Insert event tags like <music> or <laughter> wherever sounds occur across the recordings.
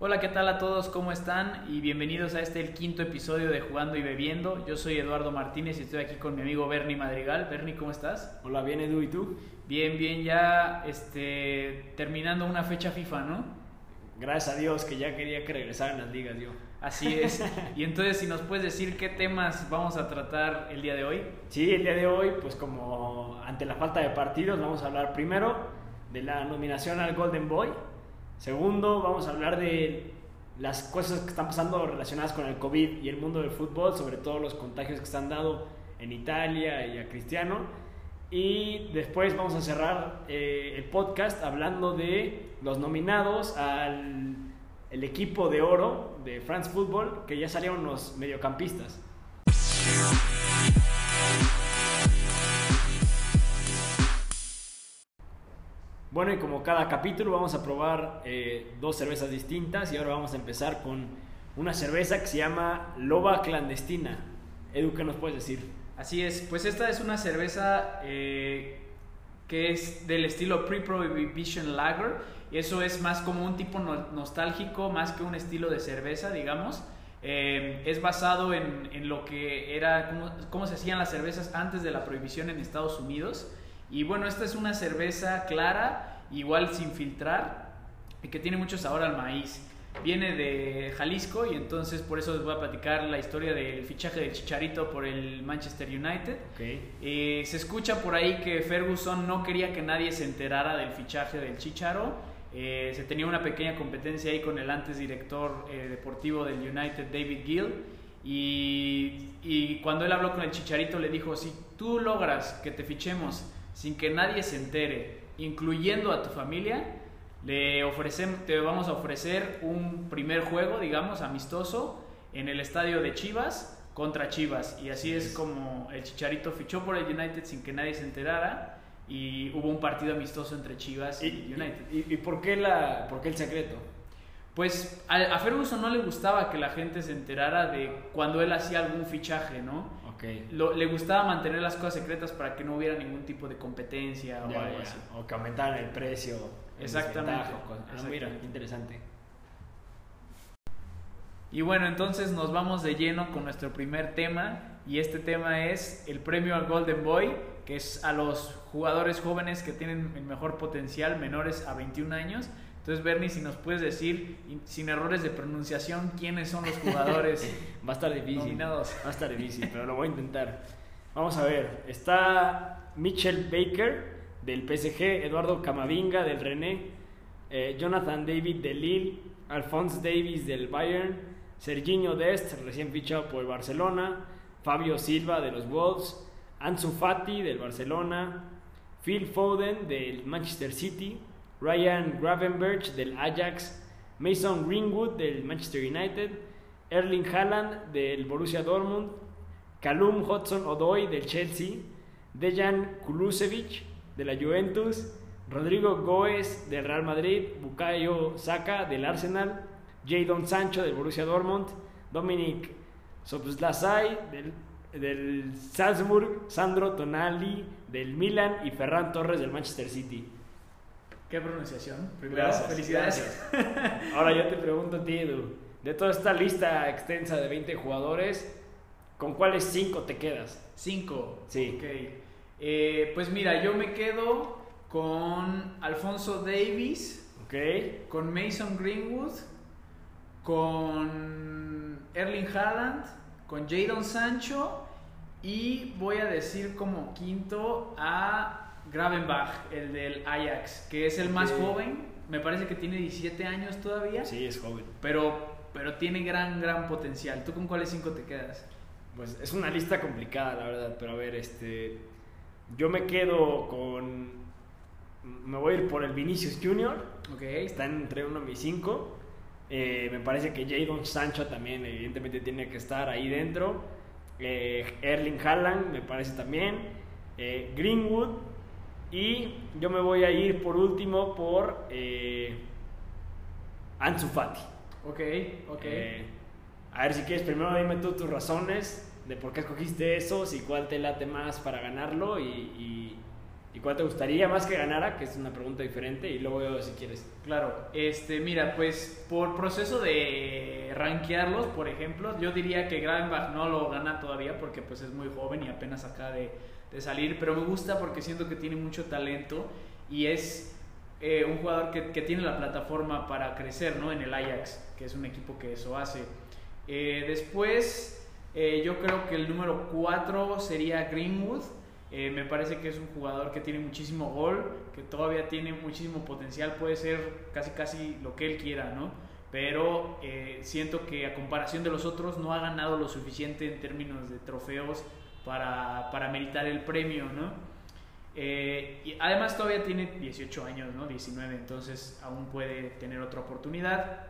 Hola, ¿qué tal a todos? ¿Cómo están? Y bienvenidos a este el quinto episodio de Jugando y Bebiendo. Yo soy Eduardo Martínez y estoy aquí con mi amigo Bernie Madrigal. Bernie, ¿cómo estás? Hola, bien Edu, ¿y tú? Bien, bien, ya este, terminando una fecha FIFA, ¿no? Gracias a Dios que ya quería que regresaran las ligas yo. Así es. y entonces, si nos puedes decir qué temas vamos a tratar el día de hoy. Sí, el día de hoy, pues como ante la falta de partidos, vamos a hablar primero de la nominación al Golden Boy. Segundo, vamos a hablar de las cosas que están pasando relacionadas con el COVID y el mundo del fútbol, sobre todo los contagios que se han dado en Italia y a Cristiano. Y después vamos a cerrar eh, el podcast hablando de los nominados al el equipo de oro de France Football, que ya salieron los mediocampistas. Bueno, y como cada capítulo vamos a probar eh, dos cervezas distintas y ahora vamos a empezar con una cerveza que se llama Loba Clandestina. Edu, ¿qué nos puedes decir? Así es, pues esta es una cerveza eh, que es del estilo Pre-Prohibition Lager y eso es más como un tipo nostálgico, más que un estilo de cerveza, digamos. Eh, es basado en, lo que era, cómo se hacían las cervezas antes de la prohibición en Estados Unidos. Y bueno, esta es una cerveza clara, igual sin filtrar, y que tiene mucho sabor al maíz. Viene de Jalisco y entonces por eso les voy a platicar la historia del fichaje de Chicharito por el Manchester United. Okay. Eh, se escucha por ahí que Ferguson no quería que nadie se enterara del fichaje del Chicharo. Eh, se tenía una pequeña competencia ahí con el antes director eh, deportivo del United, David Gill. Y, y cuando él habló con el Chicharito le dijo, si tú logras que te fichemos sin que nadie se entere, incluyendo a tu familia, le ofrecemos, te vamos a ofrecer un primer juego, digamos, amistoso en el estadio de Chivas contra Chivas. Y así es como el Chicharito fichó por el United sin que nadie se enterara y hubo un partido amistoso entre Chivas y, y United. ¿Y, y por, qué la, por qué el secreto? Pues a, a, Ferguson no le gustaba que la gente se enterara de cuando él hacía algún fichaje, ¿no? Okay. Lo, le gustaba mantener las cosas secretas para que no hubiera ningún tipo de competencia o algo ya. así. O que aumentaran el precio. en Exactamente. Ah, Exactamente. interesante. Y bueno, entonces nos vamos de lleno con nuestro primer tema y este tema es el premio al Golden Boy, que es a los jugadores jóvenes que tienen el mejor potencial, menores a 21 años. Entonces, Bernie, si nos puedes decir, sin errores de pronunciación, quiénes son los jugadores <laughs> Va a estar difícil. nominados. Va a estar difícil, pero lo voy a intentar. Vamos a ver. Está Mitchell Baker del PSG, Eduardo Camavinga del René, eh, Jonathan David del Lille, Alphonse Davis del Bayern, Serginho Dest, recién fichado por el Barcelona, Fabio Silva de los Wolves, Ansu Fati del Barcelona, Phil Foden del Manchester City, Ryan Gravenberch del Ajax, Mason Greenwood del Manchester United, Erling Haaland del Borussia Dortmund, Callum Hudson-Odoi del Chelsea, Dejan Kulusevich de la Juventus, Rodrigo Goes del Real Madrid, Bukayo Saka del Arsenal, Jadon Sancho del Borussia Dortmund, Dominic Szoboszlai del, del Salzburg, Sandro Tonali del Milan y Ferran Torres del Manchester City. ¿Qué pronunciación? Primero, Gracias, felicidades. <laughs> Ahora yo te pregunto a ti, Edu, de toda esta lista extensa de 20 jugadores, ¿con cuáles 5 te quedas? Cinco. Sí. Ok. Eh, pues mira, yo me quedo con Alfonso Davis, ¿Ok? con Mason Greenwood, con Erling Haaland, con Jadon Sancho y voy a decir como quinto a Gravenbach, el del Ajax, que es el más joven. Me parece que tiene 17 años todavía, Sí, es joven. pero, pero tiene gran, gran potencial. ¿Tú con cuáles cinco te quedas? Pues es una lista complicada, la verdad, pero a ver, este. Yo me quedo con. Me voy a ir por el Vinicius Junior. Ok. Está entre uno mis cinco. Eh, me parece que Jadon Sancho también, evidentemente, tiene que estar ahí dentro. Eh, Erling Haaland, me parece también. Eh, Greenwood. Y yo me voy a ir por último por eh, Ansu Fati. Ok, ok. Eh, a ver si quieres, primero dime tú tus razones de por qué escogiste esos y cuál te late más para ganarlo y, y- y ¿Y cuál te gustaría más que ganara? Que es una pregunta diferente y luego si quieres. Claro, este, mira, pues por proceso de rankearlos, por ejemplo, yo diría que Gravenbach no lo gana todavía porque pues es muy joven y apenas acaba de, de salir, pero me gusta porque siento que tiene mucho talento y es eh, un jugador que, que, tiene la plataforma para crecer, ¿no? En el Ajax, que es un equipo que eso hace. Eh, después, eh, yo creo que el número 4 sería Greenwood eh, me parece que es un jugador que tiene muchísimo gol, que todavía tiene muchísimo potencial, puede ser casi casi lo que él quiera, ¿no? Pero siento que a comparación de los otros no ha ganado lo suficiente en términos de trofeos para, para meritar el premio, ¿no? Eh, y además todavía tiene 18 años, ¿no? 19, entonces aún puede tener otra oportunidad.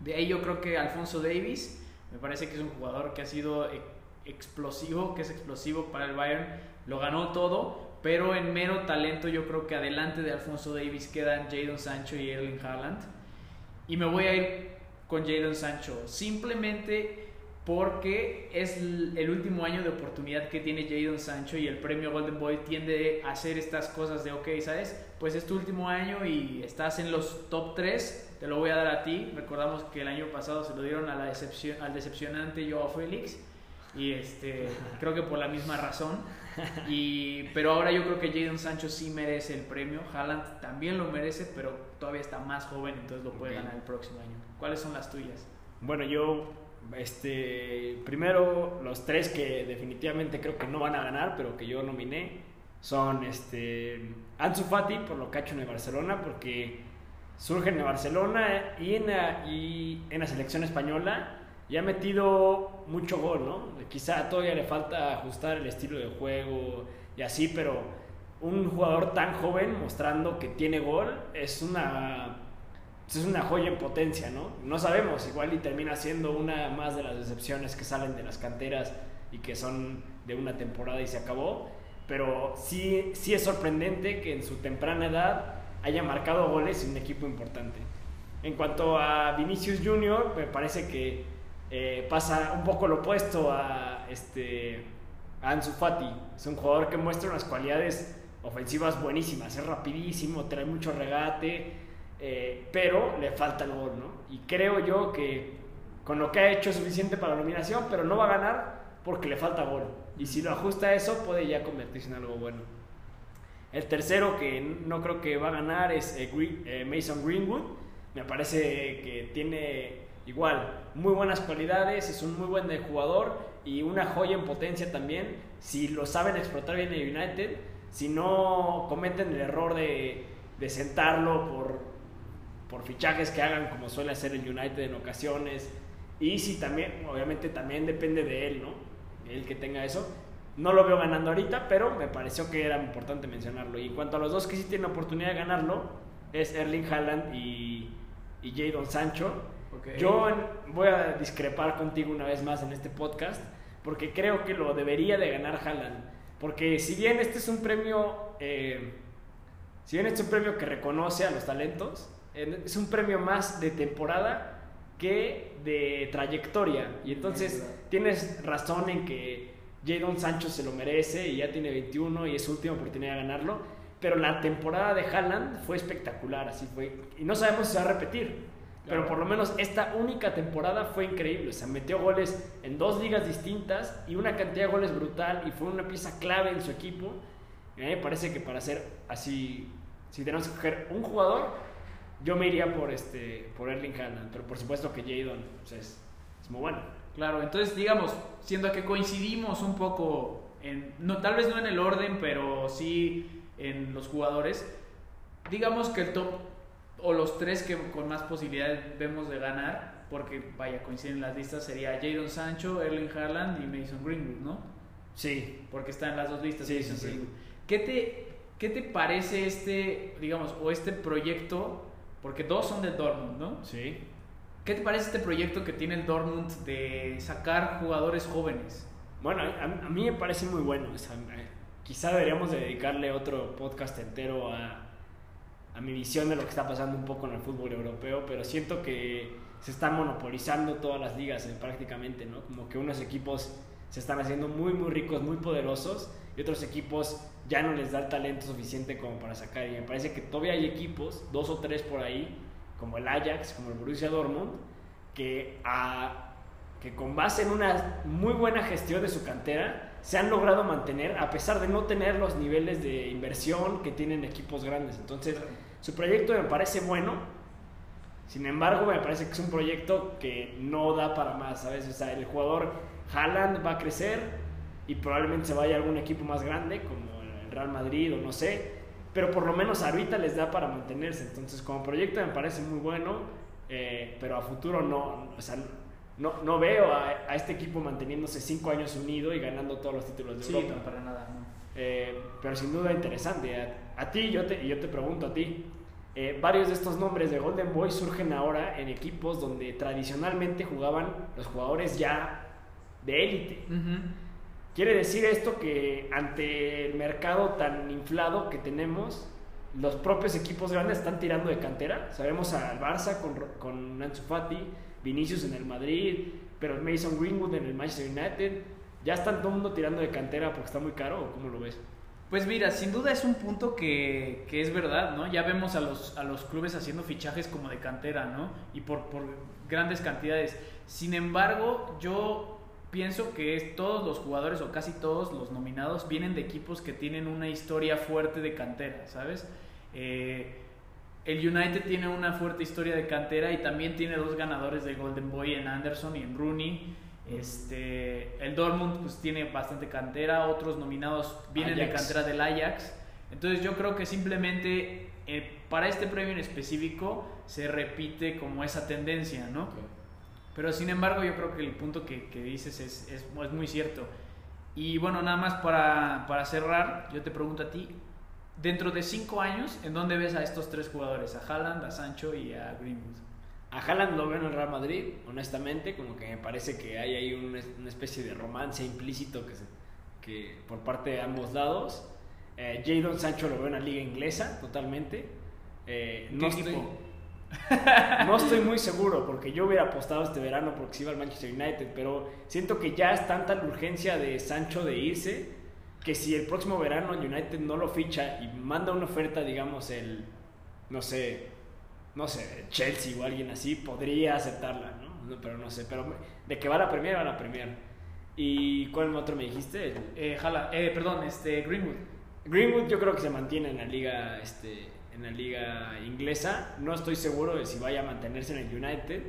De ahí yo creo que Alfonso Davis, me parece que es un jugador que ha sido explosivo, que es explosivo para el Bayern lo ganó todo, pero en mero talento yo creo que adelante de Alfonso Davis quedan Jadon Sancho y Erling Haaland. Y me voy a ir con Jadon Sancho, simplemente porque es el último año de oportunidad que tiene Jadon Sancho y el premio Golden Boy tiende a hacer estas cosas de, ok, ¿sabes? Pues es tu último año y estás en los top 3, te lo voy a dar a ti. Recordamos que el año pasado se lo dieron a la decepción, al decepcionante Joao Félix y este, <laughs> creo que por la misma razón. Y, pero ahora yo creo que Jadon Sancho sí merece el premio. Haaland también lo merece, pero todavía está más joven, entonces lo puede ganar el próximo año. ¿Cuáles son las tuyas? Bueno, yo, este, primero los tres que definitivamente creo que no van a ganar, pero que yo nominé, son este, Ansu Fati por lo que ha hecho en el Barcelona, porque surge en el Barcelona y en y en la selección española y ha metido mucho gol, ¿no? Quizá todavía le falta ajustar el estilo de juego y así, pero un jugador tan joven mostrando que tiene gol es una es una joya en potencia, ¿no? No sabemos, igual y termina siendo una más de las decepciones que salen de las canteras y que son de una temporada y se acabó, pero sí, sí es sorprendente que en su temprana edad haya marcado goles en un equipo importante. En cuanto a Vinicius Junior, me parece que eh, pasa un poco lo opuesto a, este, Ansu Fati. Es un jugador que muestra unas cualidades ofensivas buenísimas, es rapidísimo, trae mucho regate, eh, pero le falta el gol, ¿no? Y creo yo que con lo que ha hecho es suficiente para la nominación, pero no va a ganar porque le falta gol. Y si lo ajusta a eso, puede ya convertirse en algo bueno. El tercero que no creo que va a ganar es eh, Mason Greenwood. Me parece que tiene igual, muy buenas cualidades, es un muy buen jugador y una joya en potencia también. Si lo saben explotar bien el United, si no cometen el error de sentarlo por, por fichajes que hagan como suele hacer el United en ocasiones. Y si también, obviamente también depende de él, ¿no? Él que tenga eso. No lo veo ganando ahorita, pero me pareció que era importante mencionarlo. Y en cuanto a los dos que sí tienen oportunidad de ganarlo, es Erling Haaland y, y Jadon Sancho yo voy a discrepar contigo una vez más en este podcast porque creo que lo debería de ganar Haaland. Porque si bien este es un premio, eh, si bien este es un premio que reconoce a los talentos, es un premio más de temporada que de trayectoria. Y entonces tienes razón en que Jadon Sancho se lo merece y ya tiene 21 y es su última oportunidad de ganarlo. Pero la temporada de Haaland fue espectacular, así fue. Y no sabemos si se va a repetir. Pero por lo menos esta única temporada fue increíble. Se metió goles en dos ligas distintas y una cantidad de goles brutal y fue una pieza clave en su equipo. Y a mí me parece que para ser así, si tenemos que escoger un jugador, yo me iría por, este, por Erling Haaland. Pero por supuesto que Jadon pues, es, es, muy bueno. Claro, entonces digamos, siendo que coincidimos un poco, en, no, tal vez no en el orden, pero sí en los jugadores, digamos que el top o los tres que con más posibilidades vemos de ganar, porque vaya, coinciden las listas, sería Jadon Sancho, Erling Haaland y Mason Greenwood, ¿no? Sí. Porque están las dos listas. Sí, sí, sí. ¿Qué te, ¿Qué te parece este, digamos, o este proyecto? Porque dos son del Dortmund, ¿no? Sí. ¿Qué te parece este proyecto que tiene el Dortmund de sacar jugadores jóvenes? Bueno, a, a mí me parece muy bueno. Eh, quizá deberíamos dedicarle otro podcast entero a, a mi visión de lo que está pasando un poco en el fútbol europeo, pero siento que se están monopolizando todas las ligas eh, prácticamente, ¿no? Como que unos equipos se están haciendo muy, muy ricos, muy poderosos, y otros equipos ya no les da el talento suficiente como para sacar. Y me parece que todavía hay equipos, dos o tres por ahí, como el Ajax, como el Borussia Dortmund, que, a, que con base en una muy buena gestión de su cantera se han logrado mantener a pesar de no tener los niveles de inversión que tienen equipos grandes. Entonces, su proyecto me parece bueno. Sin embargo, me parece que es un proyecto que no da para más, ¿sabes? O sea, el jugador Haaland va a crecer y probablemente se vaya a algún equipo más grande, como Real Madrid o no sé, pero por lo menos ahorita les da para mantenerse. Entonces, como proyecto me parece muy bueno, eh, pero a futuro no, o sea, no, no veo a, este equipo manteniéndose cinco años unido y ganando todos los títulos de sí, Europa. No, para nada. No. Eh, pero sin duda interesante. A, ti, yo te, yo te pregunto a ti, eh, varios de estos nombres de Golden Boy surgen ahora en equipos donde tradicionalmente jugaban los jugadores ya de élite. Quiere decir esto que ante el mercado tan inflado que tenemos, los propios equipos grandes están tirando de cantera. Sabemos al Barça con, con Ansu Fati, Vinicius en el Madrid, pero Mason Greenwood en el Manchester United. ¿Ya están todo el mundo tirando de cantera porque está muy caro o cómo lo ves? Pues mira, sin duda es un punto que, que, es verdad, ¿no? Ya vemos a los, a los clubes haciendo fichajes como de cantera, ¿no? Y por, por grandes cantidades. Sin embargo, yo pienso que todos los jugadores o casi todos los nominados vienen de equipos que tienen una historia fuerte de cantera, ¿sabes? Eh, el United tiene una fuerte historia de cantera y también tiene dos ganadores de Golden Boy en Anderson y en Rooney. Este, el Dortmund pues tiene bastante cantera, otros nominados vienen de cantera del Ajax. Entonces yo creo que simplemente eh, para este premio en específico se repite como esa tendencia, ¿no? Pero sin embargo, yo creo que el punto que, que dices es, es, es, muy cierto. Y bueno, nada más para, para, cerrar, yo te pregunto a ti, dentro de cinco años, ¿en dónde ves a estos tres jugadores? A Haaland, a Sancho y a Greenwood. A Haaland lo veo en el Real Madrid, honestamente, como que me parece que hay ahí una, una especie de romance implícito que, se, que por parte de ambos lados. Eh, Jadon Sancho lo veo en la liga inglesa, totalmente. Eh, no estoy, no estoy muy seguro porque yo hubiera apostado este verano porque se iba al Manchester United, pero siento que ya es tanta la urgencia de Sancho de irse que si el próximo verano el United no lo ficha y manda una oferta, digamos, el, no sé, no sé, Chelsea o alguien así, podría aceptarla, ¿no? Pero no sé, pero de que va a la Premier, va a la Premier. ¿Y cuál otro me dijiste? Eh, jala, eh, perdón, este, Greenwood. Greenwood yo creo que se mantiene en la liga, este, en la liga inglesa. No estoy seguro de si vaya a mantenerse en el United.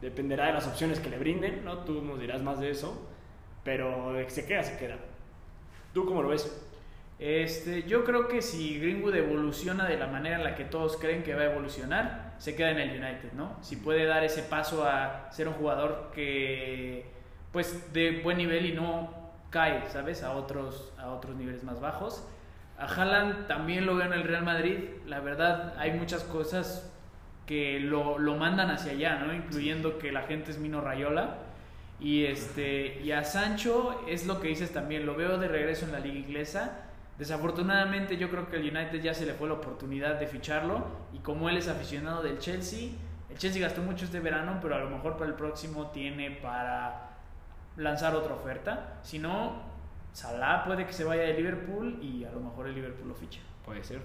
Dependerá de las opciones que le brinden, ¿no? Tú nos dirás más de eso. Pero de que se queda, se queda. ¿Tú cómo lo ves? Este, yo creo que si Greenwood evoluciona de la manera en la que todos creen que va a evolucionar, se queda en el United, ¿no? Si puede dar ese paso a ser un jugador que, pues, de buen nivel y no cae, ¿sabes? A otros, a otros niveles más bajos. A Haaland también lo veo en el Real Madrid. La verdad, hay muchas cosas que lo, lo mandan hacia allá, ¿no? Incluyendo que la gente es Mino Rayola. Y, este, y a Sancho es lo que dices también, lo veo de regreso en la liga inglesa. Desafortunadamente yo creo que el United ya se le fue la oportunidad de ficharlo y como él es aficionado del Chelsea, el Chelsea gastó mucho este verano, pero a lo mejor para el próximo tiene para lanzar otra oferta. Si no, Salah puede que se vaya de Liverpool y a lo mejor el Liverpool lo ficha. Puede ser.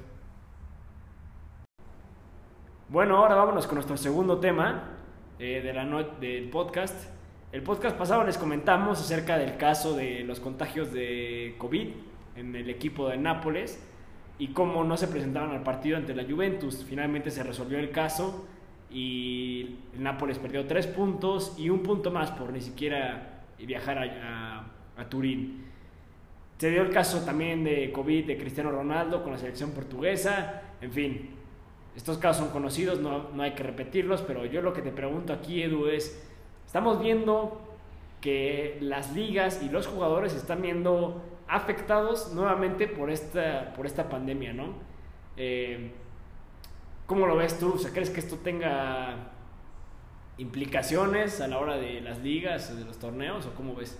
Bueno, ahora vámonos con nuestro segundo tema eh, de la del podcast. El podcast pasado les comentamos acerca del caso de los contagios de COVID en el equipo de Nápoles y cómo no se presentaron al partido ante la Juventus. Finalmente se resolvió el caso y el Nápoles perdió tres puntos y un punto más por ni siquiera viajar a, a Turín. Se dio el caso también de COVID de Cristiano Ronaldo con la selección portuguesa. En fin, estos casos son conocidos, no, no hay que repetirlos, pero yo lo que te pregunto aquí, Edu, es, estamos viendo que las ligas y los jugadores están viendo afectados nuevamente por esta, por esta pandemia, ¿no? Eh, ¿Cómo lo ves tú? O ¿Crees que esto tenga implicaciones a la hora de las ligas, de los torneos, o cómo ves?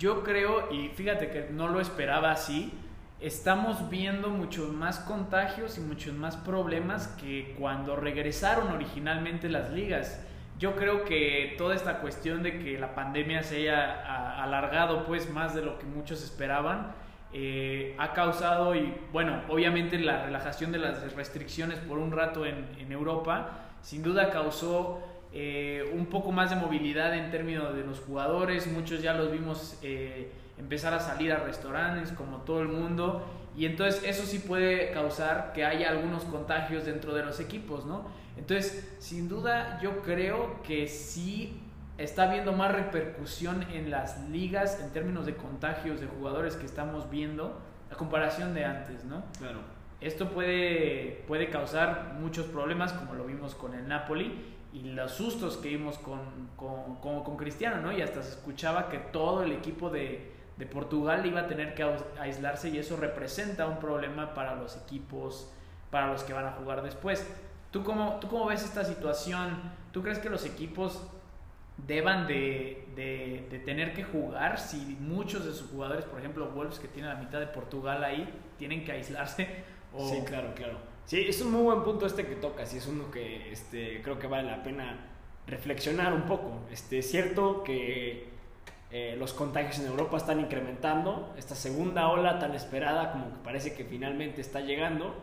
Yo creo, y fíjate que no lo esperaba así, estamos viendo muchos más contagios y muchos más problemas que cuando regresaron originalmente las ligas. Yo creo que toda esta cuestión de que la pandemia se haya alargado pues más de lo que muchos esperaban, eh, ha causado, y bueno, obviamente la relajación de las restricciones por un rato en, en Europa, sin duda causó eh, un poco más de movilidad en términos de los jugadores, muchos ya los vimos eh, empezar a salir a restaurantes como todo el mundo, y entonces eso sí puede causar que haya algunos contagios dentro de los equipos, ¿no? Entonces, sin duda yo creo que sí está habiendo más repercusión en las ligas en términos de contagios de jugadores que estamos viendo a comparación de antes, ¿no? Claro. Esto puede, puede causar muchos problemas, como lo vimos con el Napoli, y los sustos que vimos con, con, con, Cristiano, ¿no? Y hasta se escuchaba que todo el equipo de, de, Portugal iba a tener que aislarse y eso representa un problema para los equipos, para los que van a jugar después. ¿Tú cómo, ¿Tú cómo ves esta situación? ¿Tú crees que los equipos deban de, de, tener que jugar si muchos de sus jugadores, por ejemplo Wolves que tiene la mitad de Portugal ahí, tienen que aislarse. Sí, claro, claro. Sí, es un muy buen punto este que tocas y es uno que este, creo que vale la pena reflexionar un poco. Este, es cierto que eh, los contagios en Europa están incrementando, esta segunda ola tan esperada como que parece que finalmente está llegando,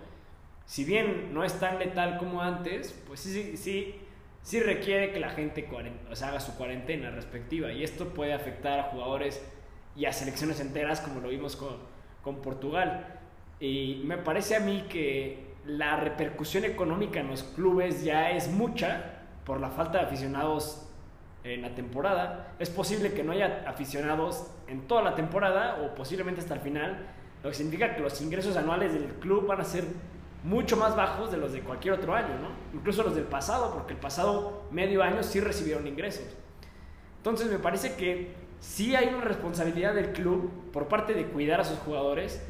si bien no es tan letal como antes, pues sí, sí, sí requiere que la gente o haga su cuarentena respectiva y esto puede afectar a jugadores y a selecciones enteras como lo vimos con, con Portugal. Y me parece a mí que la repercusión económica en los clubes ya es mucha por la falta de aficionados en la temporada. Es posible que no haya aficionados en toda la temporada o posiblemente hasta el final, lo que significa que los ingresos anuales del club van a ser mucho más bajos de los de cualquier otro año, ¿no? Incluso los del pasado, porque el pasado medio año sí recibieron ingresos. Entonces me parece que sí hay una responsabilidad del club por parte de cuidar a sus jugadores,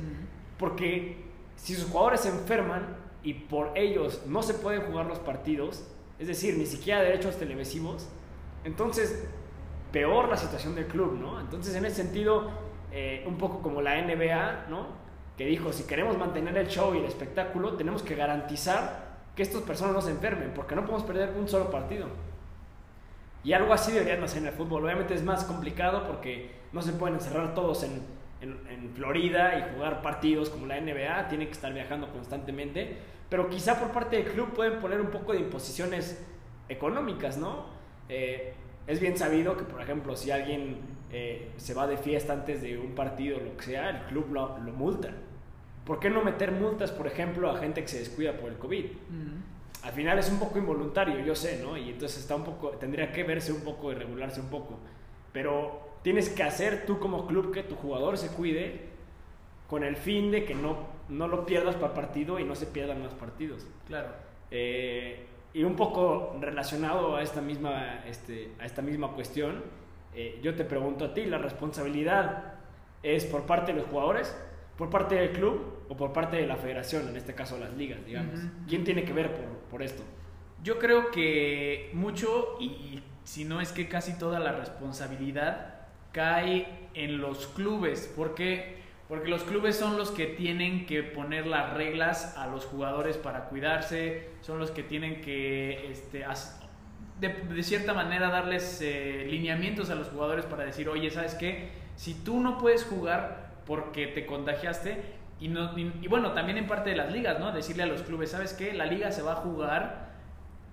porque si sus jugadores se enferman y por ellos no se pueden jugar los partidos, es decir, ni siquiera derechos televisivos, entonces peor la situación del club, ¿no? Entonces en ese sentido, eh, un poco como la NBA, ¿no? que dijo, si queremos mantener el show y el espectáculo, tenemos que garantizar que estas personas no se enfermen, porque no podemos perder un solo partido. Y algo así deberían hacer en el fútbol. Obviamente es más complicado porque no se pueden encerrar todos en, en, Florida y jugar partidos como la NBA, tienen que estar viajando constantemente, pero quizá por parte del club pueden poner un poco de imposiciones económicas, ¿no? Eh, es bien sabido que, por ejemplo, si alguien eh, se va de fiesta antes de un partido, lo que sea, el club lo, lo multa. ¿Por qué no meter multas, por ejemplo, a gente que se descuida por el COVID? Al final es un poco involuntario, yo sé, ¿no? Y entonces está un poco, tendría que verse un poco y regularse un poco. Pero tienes que hacer tú como club que tu jugador se cuide con el fin de que no, no lo pierdas para partido y no se pierdan más partidos. Claro. Eh, y un poco relacionado a esta misma, este, a esta misma cuestión, eh, yo te pregunto a ti, ¿la responsabilidad es por parte de los jugadores por parte del club o por parte de la federación, en este caso las ligas, digamos. ¿Quién tiene que ver por, esto? Yo creo que mucho, y si no es que casi toda la responsabilidad cae en los clubes. ¿Por qué? Porque los clubes son los que tienen que poner las reglas a los jugadores para cuidarse, son los que tienen que, este, de, cierta manera, darles eh, lineamientos a los jugadores para decir, oye, ¿sabes qué? Si tú no puedes jugar, porque te contagiaste. Y, no, y, bueno, también en parte de las ligas, ¿no? Decirle a los clubes, ¿sabes qué? La liga se va a jugar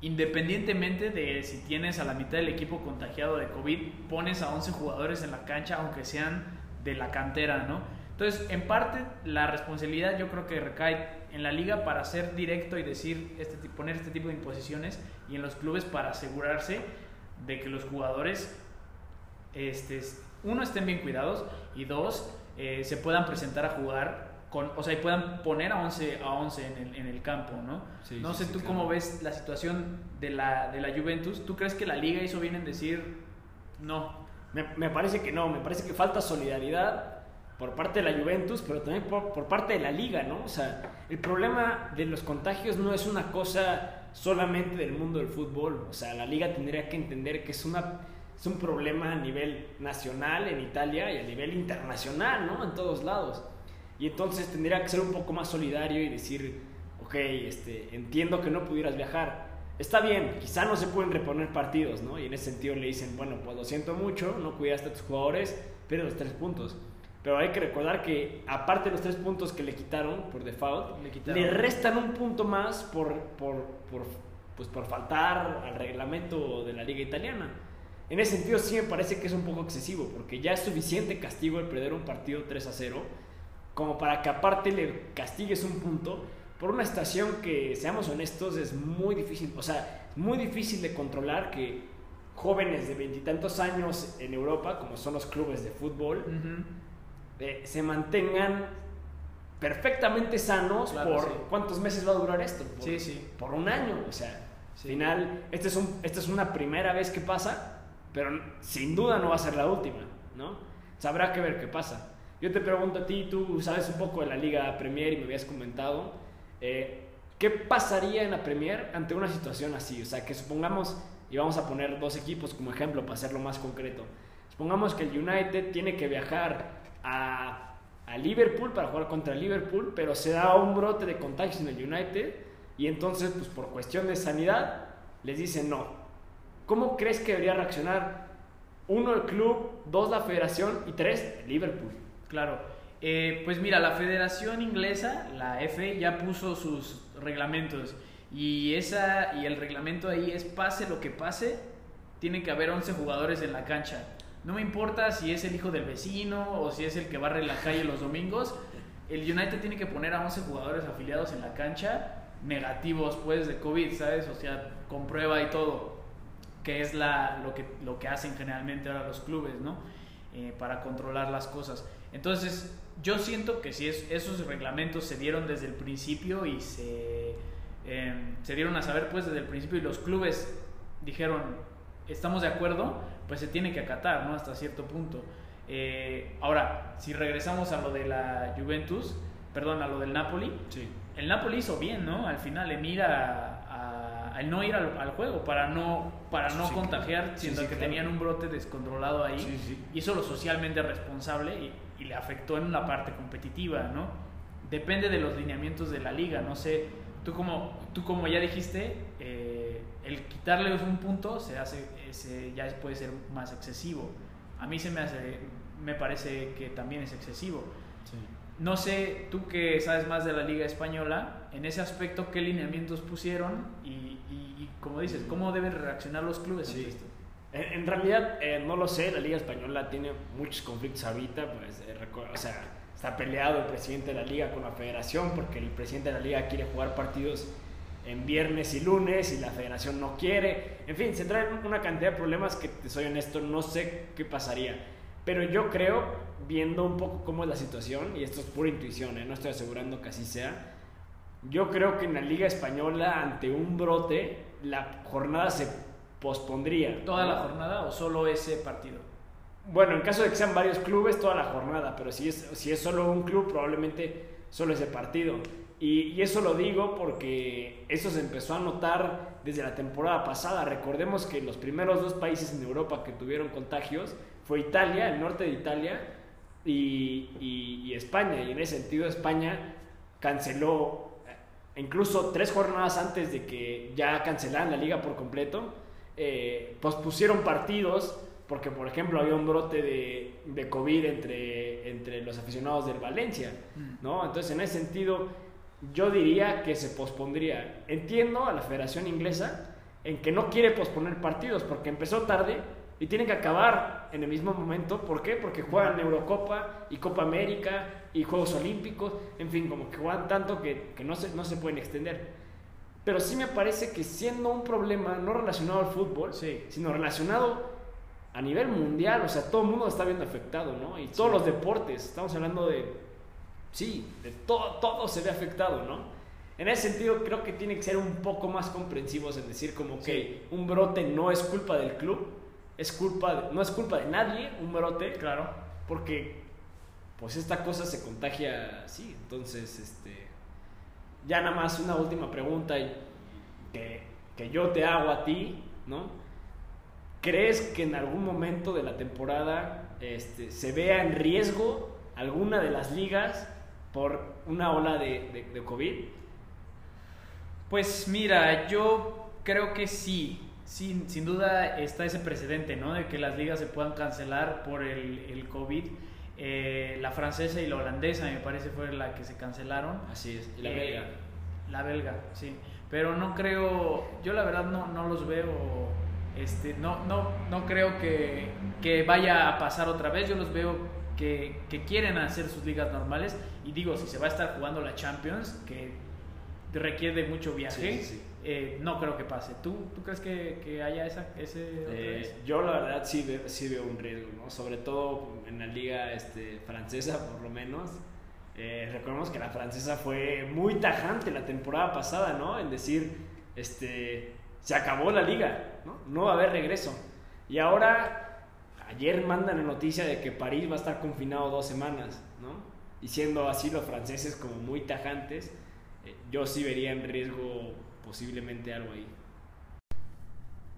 independientemente de si tienes a la mitad del equipo contagiado de COVID, pones a 11 jugadores en la cancha, aunque sean de la cantera, ¿no? Entonces, en parte, la responsabilidad yo creo que recae en la liga para ser directo y decir, este, poner este tipo de imposiciones y en los clubes para asegurarse de que los jugadores, este, uno, estén bien cuidados y dos, eh, se puedan presentar a jugar, con, o sea, y puedan poner a 11, a 11 en, el, en el campo, ¿no? no sé tú cómo ves la situación de la, de la Juventus. ¿Tú crees que la liga hizo bien en decir no? Me, me, parece que no, me parece que falta solidaridad por parte de la Juventus, pero también por, por parte de la liga, ¿no? O sea, el problema de los contagios no es una cosa solamente del mundo del fútbol. O sea, la liga tendría que entender que es una es un problema a nivel nacional en Italia y a nivel internacional, ¿no? En todos lados. Y entonces tendría que ser un poco más solidario y decir, ok, este, entiendo que no pudieras viajar. Está bien, quizá no se pueden reponer partidos, ¿no? Y en ese sentido le dicen, bueno, pues lo siento mucho, no cuidaste a tus jugadores, pero los tres puntos. pero hay que recordar que aparte de los tres puntos que le quitaron por default, Le restan un punto más por, por, por, pues por faltar al reglamento de la liga italiana. En ese sentido sí me parece que es un poco excesivo, porque ya es suficiente castigo el perder un partido 3 a 0, como para que aparte le castigues un punto por una estación que, seamos honestos, es muy difícil, o sea, muy difícil de controlar que jóvenes de veintitantos años en Europa, como son los clubes de fútbol, eh, se mantengan perfectamente sanos Claro, por sí. cuántos meses va a durar esto. Por, Sí, sí. por un año, o sea, al final, esta es, un, esta es una primera vez que pasa, pero sin duda no va a ser la última, ¿no? Habrá que ver qué pasa. Yo te pregunto a ti, tú sabes un poco de la Liga Premier y me habías comentado, eh, ¿qué pasaría en la Premier ante una situación así? O sea, que supongamos, y vamos a poner dos equipos como ejemplo para hacerlo más concreto, supongamos que el United tiene que viajar a, a Liverpool para jugar contra Liverpool, pero se da un brote de contagios en el United y entonces, pues por cuestión de sanidad, les dicen no. ¿Cómo crees que debería reaccionar uno el club, dos la federación y tres el Liverpool? Claro. Eh, pues mira, la Federación Inglesa, la F, ya puso sus reglamentos. Y, esa, y el reglamento ahí es pase lo que pase, tiene que haber 11 jugadores en la cancha. No me importa si es el hijo del vecino o si es el que barre la calle los domingos. El United tiene que poner a 11 jugadores afiliados en la cancha, negativos pues de COVID, ¿sabes? O sea, con prueba y todo, que es la, lo, que, hacen generalmente ahora los clubes, ¿no? Eh, para controlar las cosas. Entonces, yo siento que si es- esos reglamentos se dieron desde el principio y se, eh, se dieron a saber pues desde el principio y los clubes dijeron, estamos de acuerdo, pues se tiene que acatar, ¿no? Hasta cierto punto. Eh, ahora, si regresamos a lo de la Juventus, perdón, a lo del Napoli, Sí. el Napoli hizo bien, ¿no? Al final en ir a, no ir al, al juego para no para no Sí, contagiar, siendo sí, que claro. tenían un brote descontrolado ahí. Hizo lo socialmente responsable y, y le afectó en la parte competitiva, ¿no? Depende de los lineamientos de la liga, no sé. Tú como, tú como ya dijiste, eh, el quitarles un punto se hace, se- ya puede ser más excesivo. A mí se me hace, me parece que también es excesivo. No sé, tú que sabes más de la Liga Española, en ese aspecto, ¿qué lineamientos pusieron? Y, y- y como dices, ¿cómo deben reaccionar los clubes Sí. ante esto? En, en realidad, eh, no lo sé, la Liga Española tiene muchos conflictos ahorita, pues, eh, o sea, está peleado el presidente de la Liga con la federación porque el presidente de la Liga quiere jugar partidos en viernes y lunes y la federación no quiere. En fin, se traen una cantidad de problemas que, te soy honesto, no sé qué pasaría. Pero yo creo, viendo un poco cómo es la situación, y esto es pura intuición, ¿eh? no estoy asegurando que así sea, yo creo que en la Liga Española, ante un brote, la jornada se pospondría. ¿Toda la jornada o solo ese partido? Bueno, en caso de que sean varios clubes, toda la jornada, pero si es, si es solo un club, probablemente solo ese partido. Y, y eso lo digo porque eso se empezó a notar desde la temporada pasada. Recordemos que los primeros dos países en Europa que tuvieron contagios fue Italia, el norte de Italia, y, y- y España. Y en ese sentido España canceló, eh, incluso tres jornadas antes de que ya cancelaran la liga por completo, eh, pospusieron partidos porque, por ejemplo, había un brote de, de COVID entre, entre los aficionados del Valencia, ¿no? Entonces, en ese sentido, yo diría que se pospondría. Entiendo a la Federación Inglesa en que no quiere posponer partidos porque empezó tarde y tiene que acabar en el mismo momento. ¿Por qué? Porque juegan Eurocopa y Copa América y Juegos Olímpicos, en fin, como que juegan tanto que, que no, se, no se pueden extender. Pero sí me parece que siendo un problema no relacionado al fútbol, Sí. sino relacionado a nivel mundial, o sea, todo el mundo está viendo afectado, ¿no? Y todos Sí. los deportes, estamos hablando de, sí, de todo, todo se ve afectado, ¿no? En ese sentido, creo que tiene que ser un poco más comprensivos en decir como que Sí. un brote no es culpa del club, es culpa de- no es culpa de nadie, un brote, Claro. porque pues esta cosa se contagia así. Entonces, este, ya nada más una última pregunta que, que yo te hago a ti, ¿no? ¿Crees que en algún momento de la temporada este, se vea en riesgo alguna de las ligas por una ola de, de- de COVID? Pues mira, yo creo que sí. Sin, sin duda está ese precedente, ¿no? De que las ligas se puedan cancelar por el, el COVID. Eh, la francesa y la holandesa me parece fue la que se cancelaron. Así es, y la Eh, belga. La belga, sí. Pero no creo, yo la verdad no, no los veo, este, no, no, no creo que, que vaya a pasar otra vez. Yo los veo que, que quieren hacer sus ligas normales. Y digo, si se va a estar jugando la Champions, que requiere mucho viaje, Sí, sí, sí. Eh, no creo que pase. ¿Tú, tú crees que, que haya esa, ese Eh, yo la verdad sí veo, sí veo un riesgo, ¿no? Sobre todo en la liga este, francesa, por lo menos. Eh, recordemos que la francesa fue muy tajante la temporada pasada, ¿no? En decir, este, se acabó la liga, ¿no? No va a haber regreso. Y ahora, ayer mandan la noticia de que París va a estar confinado dos semanas, ¿no? Y siendo así los franceses como muy tajantes, yo sí vería en riesgo posiblemente algo ahí.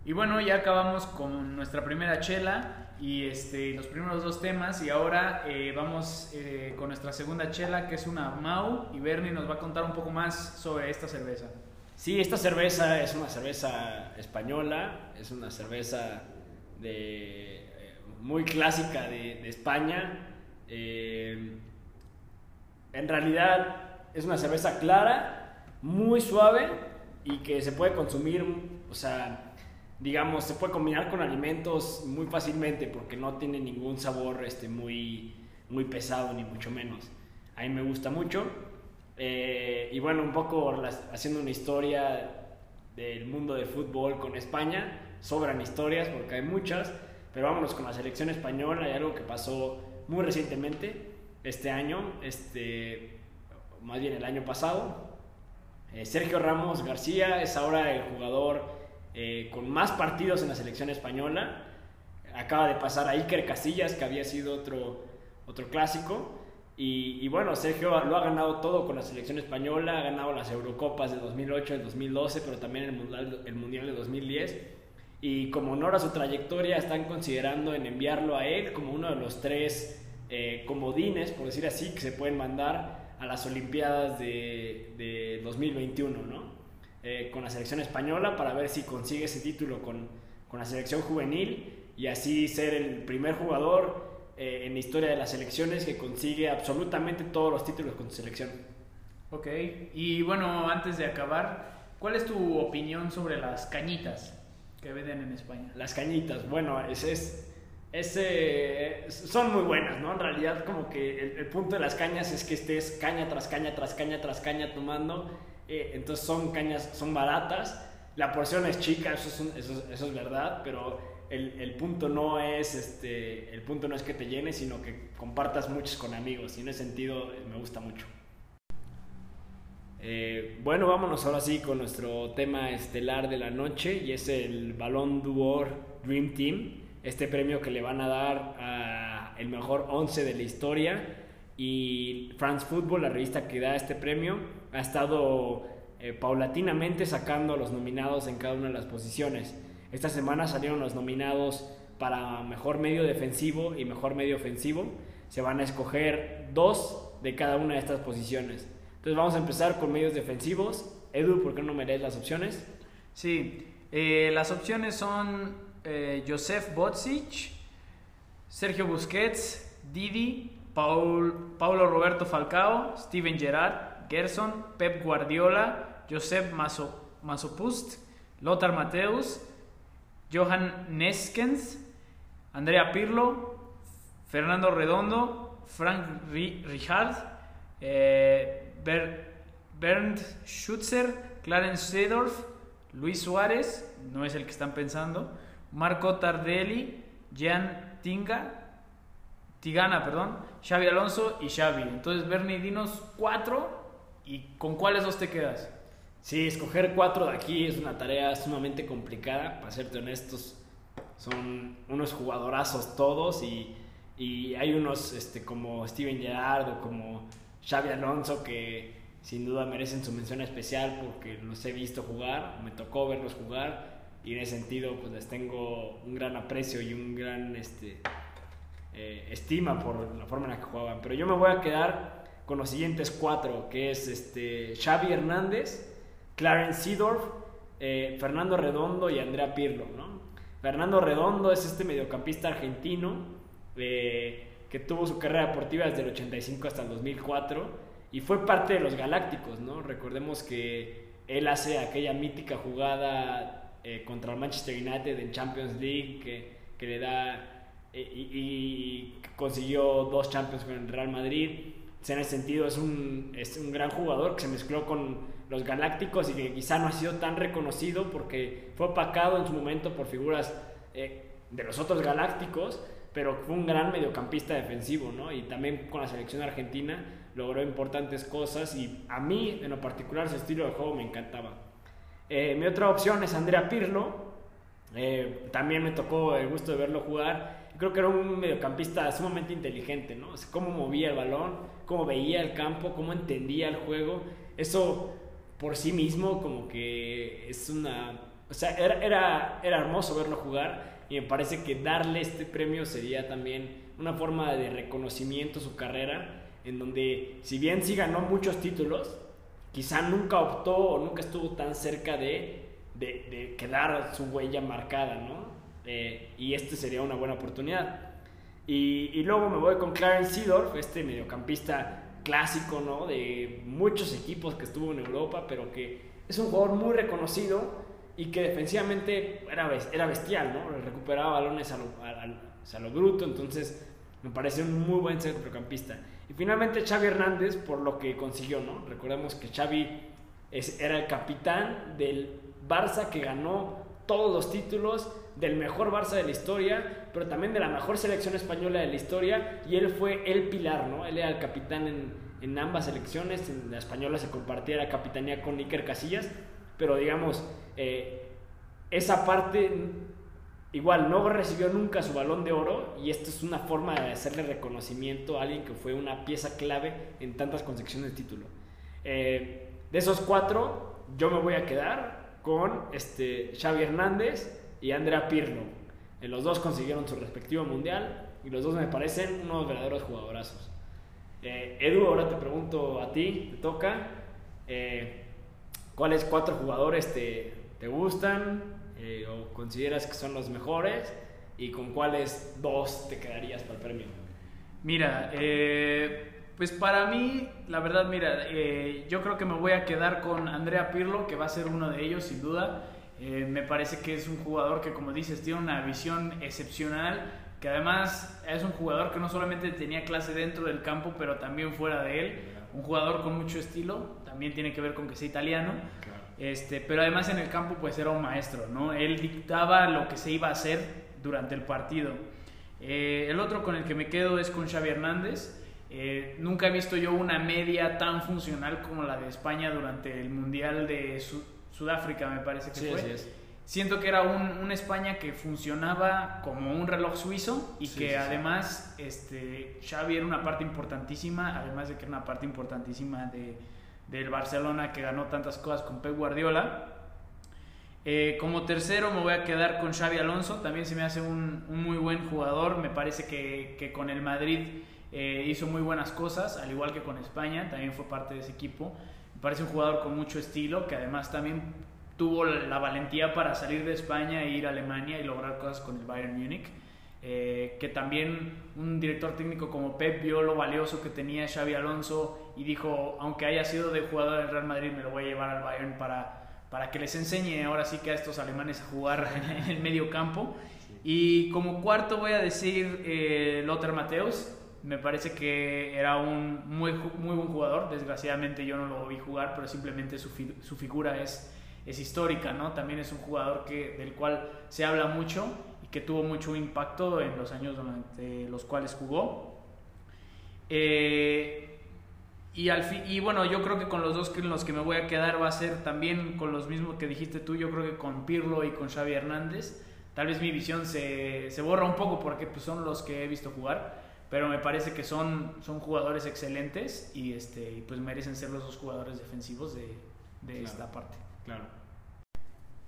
Y bueno, ya acabamos con nuestra primera chela y este, los primeros dos temas y ahora eh, vamos eh, con nuestra segunda chela que es una Mau y Bernie nos va a contar un poco más sobre esta cerveza. Sí, esta cerveza es una cerveza española, es una cerveza de, eh, muy clásica de, España. En realidad es una cerveza clara, muy suave y que se puede consumir, o sea, digamos, se puede combinar con alimentos muy fácilmente porque no tiene ningún sabor este, muy, muy pesado, ni mucho menos. A mí me gusta mucho. Eh, y bueno, un poco haciendo una historia del mundo del fútbol con España. Sobran historias porque hay muchas, pero vámonos con la selección española. Hay algo que pasó muy recientemente, este año, este, más bien el año pasado. Eh, Sergio Ramos García es ahora el jugador eh, con más partidos en la selección española. Acaba de pasar a Iker Casillas, que había sido otro, otro clásico. Y, y bueno, Sergio lo ha ganado todo con la selección española, ha ganado las Eurocopas de 2008, de 2012, pero también el Mundial, el mundial de 2010. Y como honor a su trayectoria, están considerando en enviarlo a él como uno de los tres eh, comodines, por decir así, que se pueden mandar a las Olimpiadas de, de 2021, ¿no? Eh, con la selección española para ver si consigue ese título con, con la selección juvenil y así ser el primer jugador eh, en la historia de las selecciones que consigue absolutamente todos los títulos con su selección. Ok, y bueno, antes de acabar, ¿cuál es tu opinión sobre las cañitas que venden en España? Las cañitas, bueno, ese es, son muy buenas, ¿no? En realidad como que el, punto de las cañas es que estés caña tras caña tras caña tras caña tomando, eh, entonces son cañas, son baratas, la porción es chica, eso es, verdad, pero el, punto no es este, el punto no es que te llenes, sino que compartas muchos con amigos, y en ese sentido me gusta mucho. Eh, bueno, vámonos ahora sí con nuestro tema estelar de la noche y es el Balón d'Or Dream Team, este premio que le van a dar a el mejor 11 de la historia y France Football, la revista que da este premio, ha estado eh, paulatinamente sacando a los nominados en cada una de las posiciones. Esta semana salieron los nominados para mejor medio defensivo y mejor medio ofensivo. Se van a escoger dos de cada una de estas posiciones. Entonces vamos a empezar con medios defensivos. Edu, ¿por qué no me lees las opciones? Sí, eh, las opciones son eh, Josef Botsic, Sergio Busquets, Didi, Paul, Paulo Roberto Falcao, Steven Gerrard, Gerson, Pep Guardiola, Josep Maso, Masopust, Lothar Mateus, Johan Neskens, Andrea Pirlo, Fernando Redondo, Frank Ri- Rijkaard, eh, Ber- Bernd Schutzer, Clarence Seedorf, Luis Suárez, no es el que están pensando, Marco Tardelli, Jan Tinga, Tigana, perdón, Xavi Alonso y Xavi. Entonces, Bernie, dinos cuatro y con cuáles dos te quedas. Sí, escoger cuatro de aquí es una tarea sumamente complicada, para serte honestos. Son unos jugadorazos todos y, y hay unos este, como Steven Gerrard o como Xavi Alonso que sin duda merecen su mención especial porque los he visto jugar, me tocó verlos jugar y en ese sentido pues les tengo un gran aprecio y un gran este, eh, estima por la forma en la que jugaban. Pero yo me voy a quedar con los siguientes cuatro, que es este, Xavi Hernández, Clarence Seedorf, eh, Fernando Redondo y Andrea Pirlo. ¿no? Fernando Redondo es este mediocampista argentino, eh, que tuvo su carrera deportiva desde el 85 hasta el 2004 y fue parte de los Galácticos, ¿no? Recordemos que él hace aquella mítica jugada eh, contra el Manchester United en Champions League que, que le da eh, y, y, consiguió dos Champions con el Real Madrid. en ese sentido es un, es un gran jugador que se mezcló con los Galácticos y que quizá no ha sido tan reconocido porque fue opacado en su momento por figuras eh, de los otros Galácticos, pero fue un gran mediocampista defensivo, ¿no? Y también con la selección argentina logró importantes cosas y a mí en lo particular su estilo de juego me encantaba. Eh, mi otra opción es Andrea Pirlo, eh, también me tocó el gusto de verlo jugar. Creo que era un mediocampista sumamente inteligente, ¿no? cómo movía el balón, cómo veía el campo, cómo entendía el juego. Eso por sí mismo como que es una... O sea, era, era, era hermoso verlo jugar y me parece que darle este premio sería también una forma de reconocimiento a su carrera, en donde si bien sí ganó muchos títulos, quizá nunca optó o nunca estuvo tan cerca de, de, de quedar su huella marcada, ¿no? Eh, y este sería una buena oportunidad. Y, y, luego me voy con Clarence Seedorf, este mediocampista clásico, ¿no? De muchos equipos que estuvo en Europa, pero que es un jugador muy reconocido y que defensivamente era, era bestial, ¿no? Recuperaba balones a lo, a, lo bruto, entonces me parece un muy buen centrocampista. Y finalmente Xavi Hernández por lo que consiguió, ¿no? Recordemos que Xavi es, era el capitán del Barça que ganó todos los títulos del mejor Barça de la historia, pero también de la mejor selección española de la historia, y él fue el pilar, ¿no? Él era el capitán en, en ambas selecciones, en la española se compartía la capitanía con Iker Casillas, pero digamos, eh, esa parte igual no recibió nunca su balón de oro y esto es una forma de hacerle reconocimiento a alguien que fue una pieza clave en tantas consecuciones de título. Eh, de esos cuatro, yo me voy a quedar con este, Xavi Hernández, y Andrea Pirlo. En los dos consiguieron su respectivo mundial y los dos me parecen unos verdaderos jugadorazos. Eh, Edu, ahora te pregunto a ti, te toca. Eh, ¿Cuáles cuatro jugadores te, te gustan eh, o consideras que son los mejores? ¿Y con cuáles dos te quedarías para el premio? Mira, pues para mí, la verdad, mira, yo creo que me voy a quedar con Andrea Pirlo, que va a ser uno de ellos, sin duda. Eh, me parece que es un jugador que, como dices, tiene una visión excepcional, que además es un jugador que no solamente tenía clase dentro del campo, pero también fuera de él. Un jugador con mucho estilo, también tiene que ver con que sea italiano. Este, pero además en el campo pues era un maestro, ¿no? Él dictaba lo que se iba a hacer durante el partido. Eh, el otro con el que me quedo es con Xavi Hernández. Eh, nunca he visto yo una media tan funcional como la de España durante el Mundial de, su, Sudáfrica me parece que fue. Siento que era un, una España que funcionaba como un reloj suizo y que además este, Xavi era una parte importantísima, además de que era una parte importantísima de, del Barcelona que ganó tantas cosas con Pep Guardiola. Eh, como tercero me voy a quedar con Xavi Alonso, también se me hace un, muy buen jugador, me parece que, que con el Madrid eh, hizo muy buenas cosas, al igual que con España, también fue parte de ese equipo. Me parece un jugador con mucho estilo, que además también tuvo la valentía para salir de España e ir a Alemania y lograr cosas con el Bayern Múnich. Eh, que también un director técnico como Pep vio lo valioso que tenía Xavi Alonso y dijo, aunque haya sido de jugador del Real Madrid, me lo voy a llevar al Bayern para, para que les enseñe ahora sí que a estos alemanes a jugar <laughs> en el medio campo. Y como cuarto voy a decir eh, Lothar Mateus, me parece que era un muy, muy buen jugador. Desgraciadamente yo no lo vi jugar, pero simplemente su, su figura es, es histórica, ¿no? También es un jugador que, del cual se habla mucho y que tuvo mucho impacto en los años durante los cuales jugó. Eh, y, al y bueno, yo creo que con los dos en los que me voy a quedar va a ser también con los mismos que dijiste tú, yo creo que con Pirlo y con Xavi Hernández. Tal vez mi visión se, se borra un poco porque pues, son los que he visto jugar pero me parece que son, son jugadores excelentes y este, pues merecen ser los dos jugadores defensivos de, de esta parte. Claro.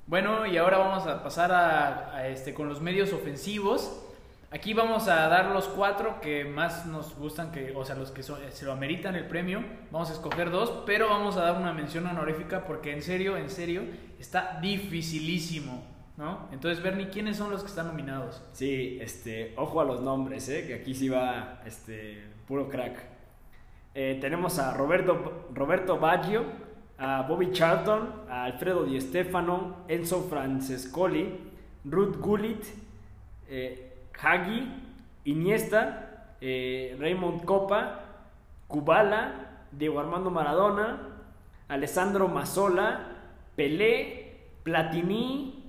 Bueno, y ahora vamos a pasar a, este, con los medios ofensivos. Aquí vamos a dar los cuatro que más nos gustan, que, o sea, los que se lo ameritan el premio. Vamos a escoger dos, pero vamos a dar una mención honorífica porque en serio, en serio, está dificilísimo ¿no? Entonces, Bernie, ¿quiénes son los que están nominados? Sí, este, ojo a los nombres, ¿eh? que aquí sí va este, puro crack. Eh, tenemos a Roberto, Roberto Baggio, a Bobby Charlton, a Alfredo Di Stefano, Enzo Francescoli, Ruth Gullit, eh, Hagi, Iniesta, eh, Raymond Copa, Kubala, Diego Armando Maradona, Alessandro Mazzola, Pelé, Platini,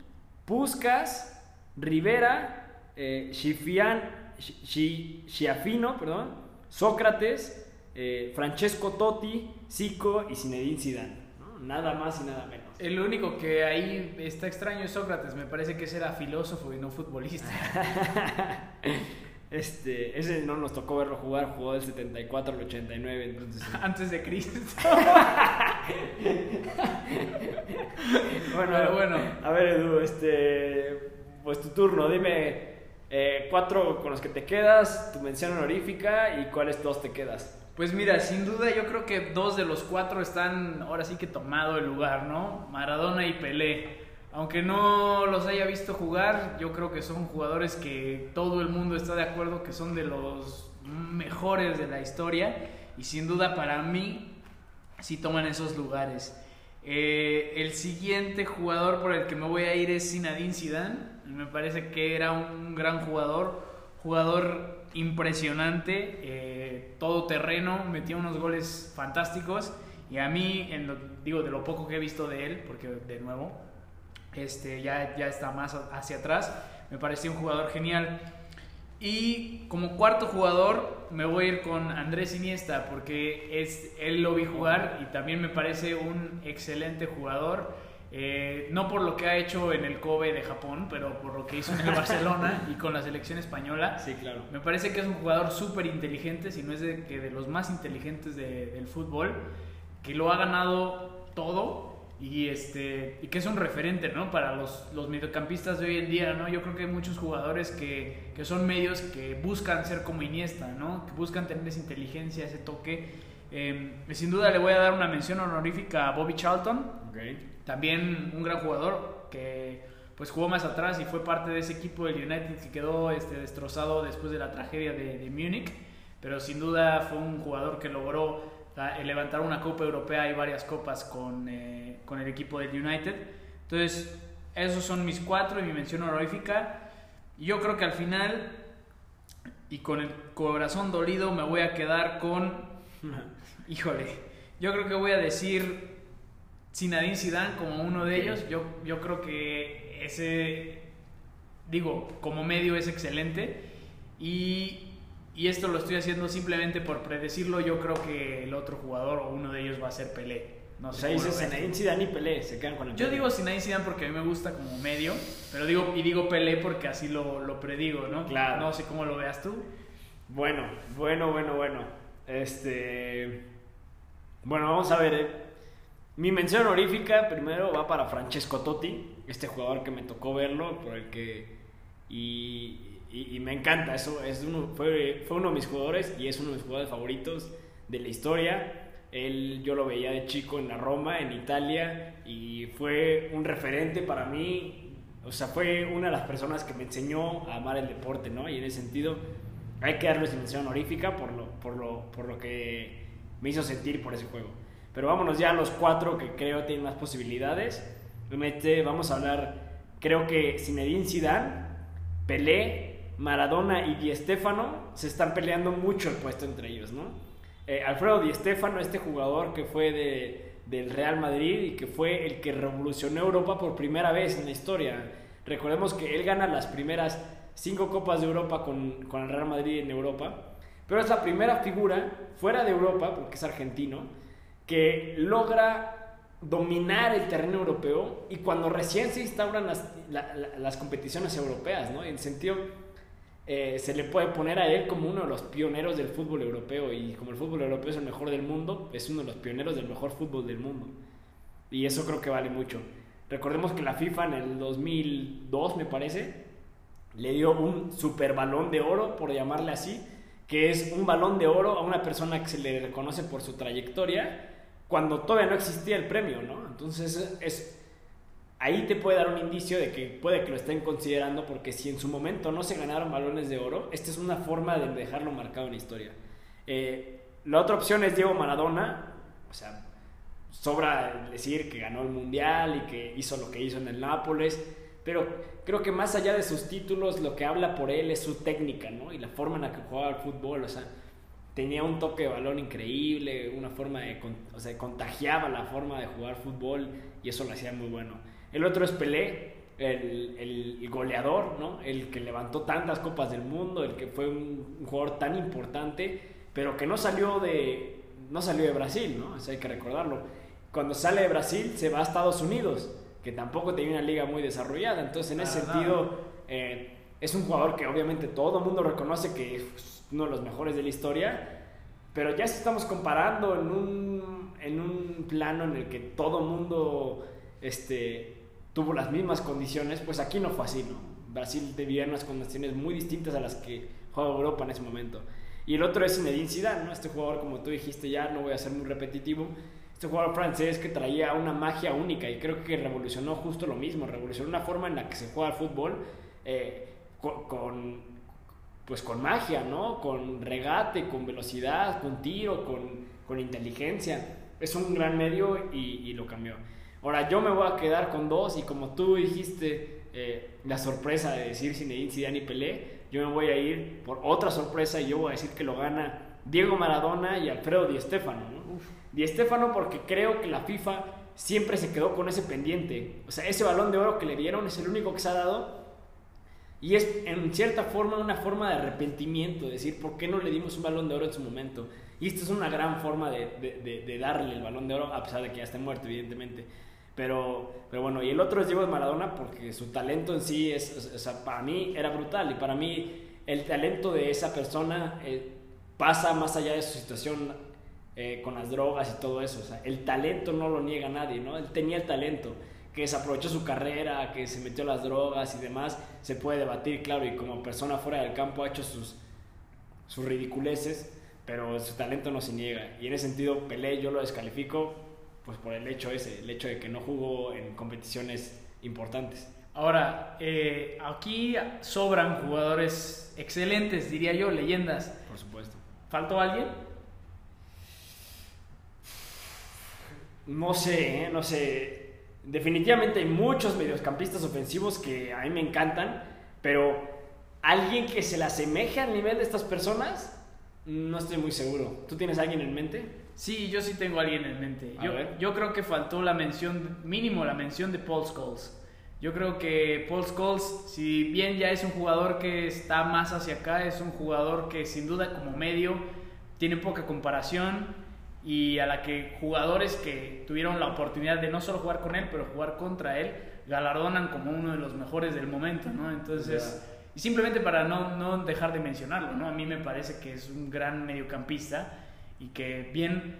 Puskas, Rivera, eh, Schifian- Schi- Schiaffino, perdón, Sócrates, eh, Francesco Totti, Zico y Zinedine Zidane. Nada más y nada menos. El único que ahí está extraño es Sócrates. Me parece que ese era filósofo y no futbolista. <laughs> Este, ese no nos tocó verlo jugar, jugó del 74 al 89, entonces... <laughs> Antes de Cristo. <laughs> Bueno, Pero bueno. A ver, Edu, este, pues tu turno, dime eh, cuatro con los que te quedas, tu mención honorífica y cuáles dos te quedas. Pues mira, sin duda yo creo que dos de los cuatro están ahora sí que tomado el lugar, ¿no? Maradona y Pelé. Aunque no los haya visto jugar, yo creo que son jugadores que todo el mundo está de acuerdo que son de los mejores de la historia y sin duda para mí sí toman esos lugares. Eh, el siguiente jugador por el que me voy a ir es Zinedine Zidane. Me parece que era un gran jugador, jugador impresionante, eh, todo terreno, metía unos goles fantásticos y a mí, en lo- digo, de lo poco que he visto de él, porque de nuevo, este, ya, ya está más hacia atrás, me pareció un jugador genial. Y como cuarto jugador me voy a ir con Andrés Iniesta porque es, él lo vi jugar y también me parece un excelente jugador. Eh, no por lo que ha hecho en el Kobe de Japón, pero por lo que hizo en el Barcelona y con la selección española. Sí, claro. Me parece que es un jugador súper inteligente, si no es de, que de los más inteligentes de- del fútbol, que lo ha ganado todo y, este, y que es un referente ¿no? para los, los mediocampistas de hoy en día. ¿no? Yo creo que hay muchos jugadores que, que son medios que buscan ser como Iniesta, ¿no? que buscan tener esa inteligencia, ese toque. Eh, sin duda le voy a dar una mención honorífica a Bobby Charlton, Ok. También un gran jugador que pues jugó más atrás y fue parte de ese equipo del United que quedó este, destrozado después de la tragedia de, de Múnich. Pero sin duda fue un jugador que logró ah, levantar una Copa Europea y varias copas con, eh, con el equipo del United. Entonces, esos son mis cuatro y mi mención honorífica. Yo creo que al final, y con el corazón dolido, me voy a quedar con <laughs> Híjole, yo creo que voy a decir Zinedine Zidane como uno de ellos. Yo, yo creo que ese, digo, como medio es excelente. Y, y esto lo estoy haciendo simplemente por predecirlo. Yo creo que el otro jugador o uno de ellos va a ser Pelé. No O sé sea, cómo lo dices. Zinedine Zidane y Pelé, se quedan con el Yo Pelé. digo Zinedine Zidane porque a mí me gusta como medio, pero digo y digo Pelé porque así lo, lo predigo, ¿no? Claro. No sé cómo lo veas tú. Bueno, bueno, bueno, bueno. Este. Bueno, vamos a ver. eh. Mi mención honorífica primero va para Francesco Totti, este jugador que me tocó verlo, por el que. Y, y- y me encanta, eso es uno, fue, fue uno de mis jugadores y es uno de mis jugadores favoritos de la historia. Él, yo lo veía de chico en la Roma, en Italia, y fue un referente para mí. O sea, fue una de las personas que me enseñó a amar el deporte, ¿no? Y en ese sentido, hay que darle mención honorífica por lo, por, lo, por lo que me hizo sentir por ese juego. Pero vámonos ya a los cuatro que creo tienen más posibilidades. Vamos a hablar, creo que Zinedine Zidane, Pelé, Maradona y Di Stéfano se están peleando mucho el puesto entre ellos, ¿no? Eh, Alfredo Di Stéfano, este jugador que fue de, del Real Madrid y que fue el que revolucionó Europa por primera vez en la historia. Recordemos que él gana las primeras cinco Copas de Europa con, con el Real Madrid en Europa, pero es la primera figura fuera de Europa, porque es argentino, que logra dominar el terreno europeo y cuando recién se instauran las, la- la- las competiciones europeas, ¿no? En sentido, eh, se le puede poner a él como uno de los pioneros del fútbol europeo y como el fútbol europeo es el mejor del mundo, es uno de los pioneros del mejor fútbol del mundo. Y eso creo que vale mucho. Recordemos que la FIFA en el 2002, me parece, le dio un super balón de oro, por llamarle así, que es un balón de oro a una persona que se le reconoce por su trayectoria cuando todavía no existía el premio, ¿no? Entonces es ahí te puede dar un indicio de que puede que lo estén considerando porque si en su momento no se ganaron balones de oro, esta es una forma de dejarlo marcado en la historia. Eh, la otra opción es Diego Maradona, o sea, sobra decir que ganó el Mundial y que hizo lo que hizo en el Nápoles, pero creo que más allá de sus títulos, lo que habla por él es su técnica, ¿no? Y la forma en la que jugaba al fútbol, o sea, tenía un toque de balón increíble, una forma de, o sea, contagiaba la forma de jugar fútbol y eso lo hacía muy bueno. El otro es Pelé, el, el, goleador, ¿no? El que levantó tantas copas del mundo, el que fue un, jugador tan importante, pero que no salió de, no salió de Brasil, ¿no? Eso hay que recordarlo. Cuando sale de Brasil se va a Estados Unidos, que tampoco tenía una liga muy desarrollada. Entonces, en ese sentido, eh, es un jugador que obviamente todo el mundo reconoce que es uno de los mejores de la historia, pero ya estamos comparando en un, en un plano en el que todo mundo este, tuvo las mismas condiciones, pues aquí no fue así, ¿no? Brasil vivía unas condiciones muy distintas a las que juega Europa en ese momento. Y el otro es Zinedine Zidane, ¿no? Este jugador, como tú dijiste ya, no voy a ser muy repetitivo, este jugador francés que traía una magia única y creo que revolucionó justo lo mismo, revolucionó una forma en la que se juega el fútbol eh, con, pues con magia, ¿no? Con regate, con velocidad, con tiro, con, con inteligencia. Es un gran medio y, y lo cambió. Ahora, yo me voy a quedar con dos y como tú dijiste, eh, la sorpresa de decir Zinedine Zidane y Pelé, yo me voy a ir por otra sorpresa y yo voy a decir que lo gana Diego Maradona y Alfredo Di Stéfano. ¿no? Di Stéfano porque creo que la FIFA siempre se quedó con ese pendiente. O sea, ese balón de oro que le dieron es el único que se ha dado y es en cierta forma una forma de arrepentimiento, decir, ¿por qué no le dimos un balón de oro en su momento? Y esta es una gran forma de, de, darle el balón de oro, a pesar de que ya esté muerto, evidentemente. Pero, pero bueno, y el otro es Diego Maradona porque su talento en sí es, o sea, para mí era brutal y para mí el talento de esa persona eh, pasa más allá de su situación eh, con las drogas y todo eso. O sea, el talento no lo niega nadie, ¿no? Él tenía el talento, que desaprovechó su carrera, que se metió a las drogas y demás, se puede debatir, claro, y como persona fuera del campo ha hecho sus, sus ridiculeces, pero su talento no se niega. Y en ese sentido, Pelé yo lo descalifico pues por el hecho ese, el hecho de que no jugó en competiciones importantes. Ahora, eh, aquí sobran jugadores excelentes, diría yo, leyendas. Por supuesto. ¿Faltó alguien? No sé, ¿eh? no sé. Definitivamente hay muchos mediocampistas ofensivos que a mí me encantan, pero alguien que se le asemeje al nivel de estas personas, no estoy muy seguro. ¿Tú tienes alguien en mente? Sí, yo sí tengo a alguien en mente. Yo, yo, creo que faltó la mención, mínimo la mención de Paul Scholes. Yo creo que Paul Scholes, si bien ya es un jugador que está más hacia acá, es un jugador que sin duda como medio tiene poca comparación y a la que jugadores que tuvieron la oportunidad de no solo jugar con él, pero jugar contra él, galardonan como uno de los mejores del momento, ¿no? Entonces, y simplemente para no, no dejar de mencionarlo, ¿no? A mí me parece que es un gran mediocampista y que bien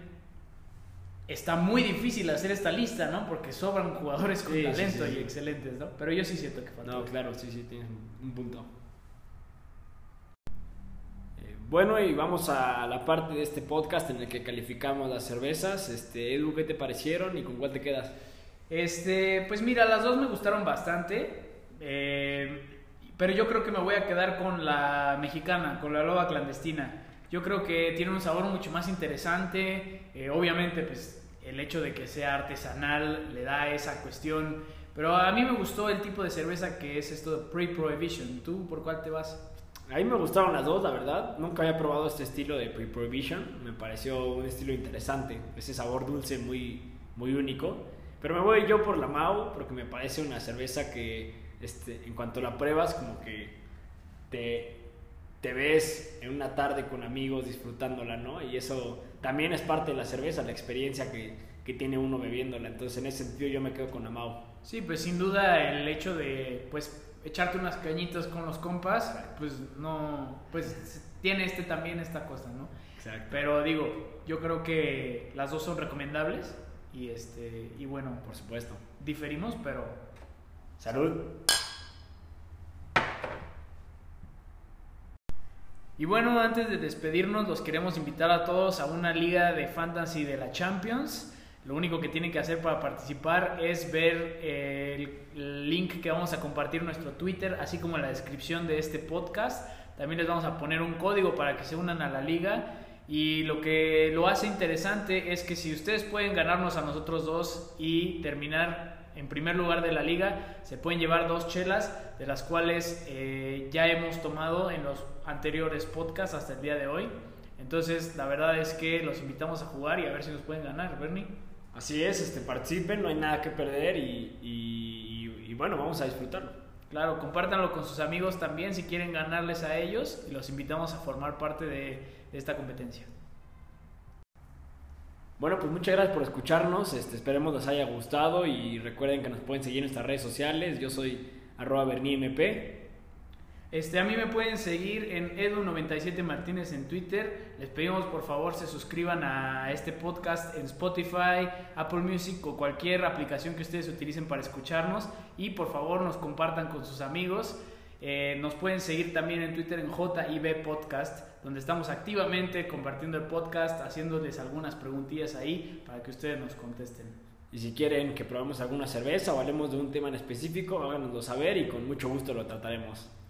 está muy difícil hacer esta lista, ¿no? Porque sobran jugadores con talento y excelentes, ¿no? Pero yo sí siento que falta. No, claro, sí, sí, tienes un punto. Bueno, y vamos a la parte de este podcast en el que calificamos las cervezas. Este, Edu, ¿qué te parecieron y con cuál te quedas? Este, pues mira, las dos me gustaron bastante. Eh, pero yo creo que me voy a quedar con la mexicana, con la loba clandestina. Yo creo que tiene un sabor mucho más interesante. Eh, obviamente, pues el hecho de que sea artesanal le da esa cuestión. Pero a mí me gustó el tipo de cerveza que es esto de Pre-Prohibition. ¿Tú por cuál te vas? A mí me gustaron las dos, la verdad. Nunca había probado este estilo de Pre-Prohibition. Me pareció un estilo interesante. Ese sabor dulce muy, muy único. Pero me voy yo por la Mau porque me parece una cerveza que este, en cuanto la pruebas como que te, te ves en una tarde con amigos disfrutándola, ¿no? Y eso también es parte de la cerveza, la experiencia que, que tiene uno bebiéndola. Entonces, en ese sentido, yo me quedo con Amau. Sí, pues sin duda el hecho de, pues, echarte unas cañitas con los compas, pues no, pues tiene este también esta cosa, ¿no? Exacto. Pero digo, yo creo que las dos son recomendables y este, y bueno, por supuesto. Diferimos, pero salud. Y bueno, antes de despedirnos, los queremos invitar a todos a una liga de fantasy de la Champions. Lo único que tienen que hacer para participar es ver el link que vamos a compartir en nuestro Twitter, así como en la descripción de este podcast. También les vamos a poner un código para que se unan a la liga. Y lo que lo hace interesante es que si ustedes pueden ganarnos a nosotros dos y terminar en primer lugar de la liga, se pueden llevar dos chelas, de las cuales eh, ya hemos tomado en los anteriores podcasts hasta el día de hoy. Entonces, la verdad es que los invitamos a jugar y a ver si nos pueden ganar, Bernie. Así es, este, participen, no hay nada que perder y, y, bueno, vamos a disfrutarlo. Claro, compártanlo con sus amigos también si quieren ganarles a ellos y los invitamos a formar parte de, de esta competencia. Bueno, pues muchas gracias por escucharnos. Este, esperemos les haya gustado y recuerden que nos pueden seguir en nuestras redes sociales. Yo soy arroba berniemp. Este, a mí me pueden seguir en Edu97 Martínez en Twitter. Les pedimos por favor se suscriban a este podcast en Spotify, Apple Music o cualquier aplicación que ustedes utilicen para escucharnos. Y por favor nos compartan con sus amigos. Eh, nos pueden seguir también en Twitter en JIB Podcast, donde estamos activamente compartiendo el podcast, haciéndoles algunas preguntillas ahí para que ustedes nos contesten. Y si quieren que probemos alguna cerveza o hablemos de un tema en específico, háganoslo saber y con mucho gusto lo trataremos.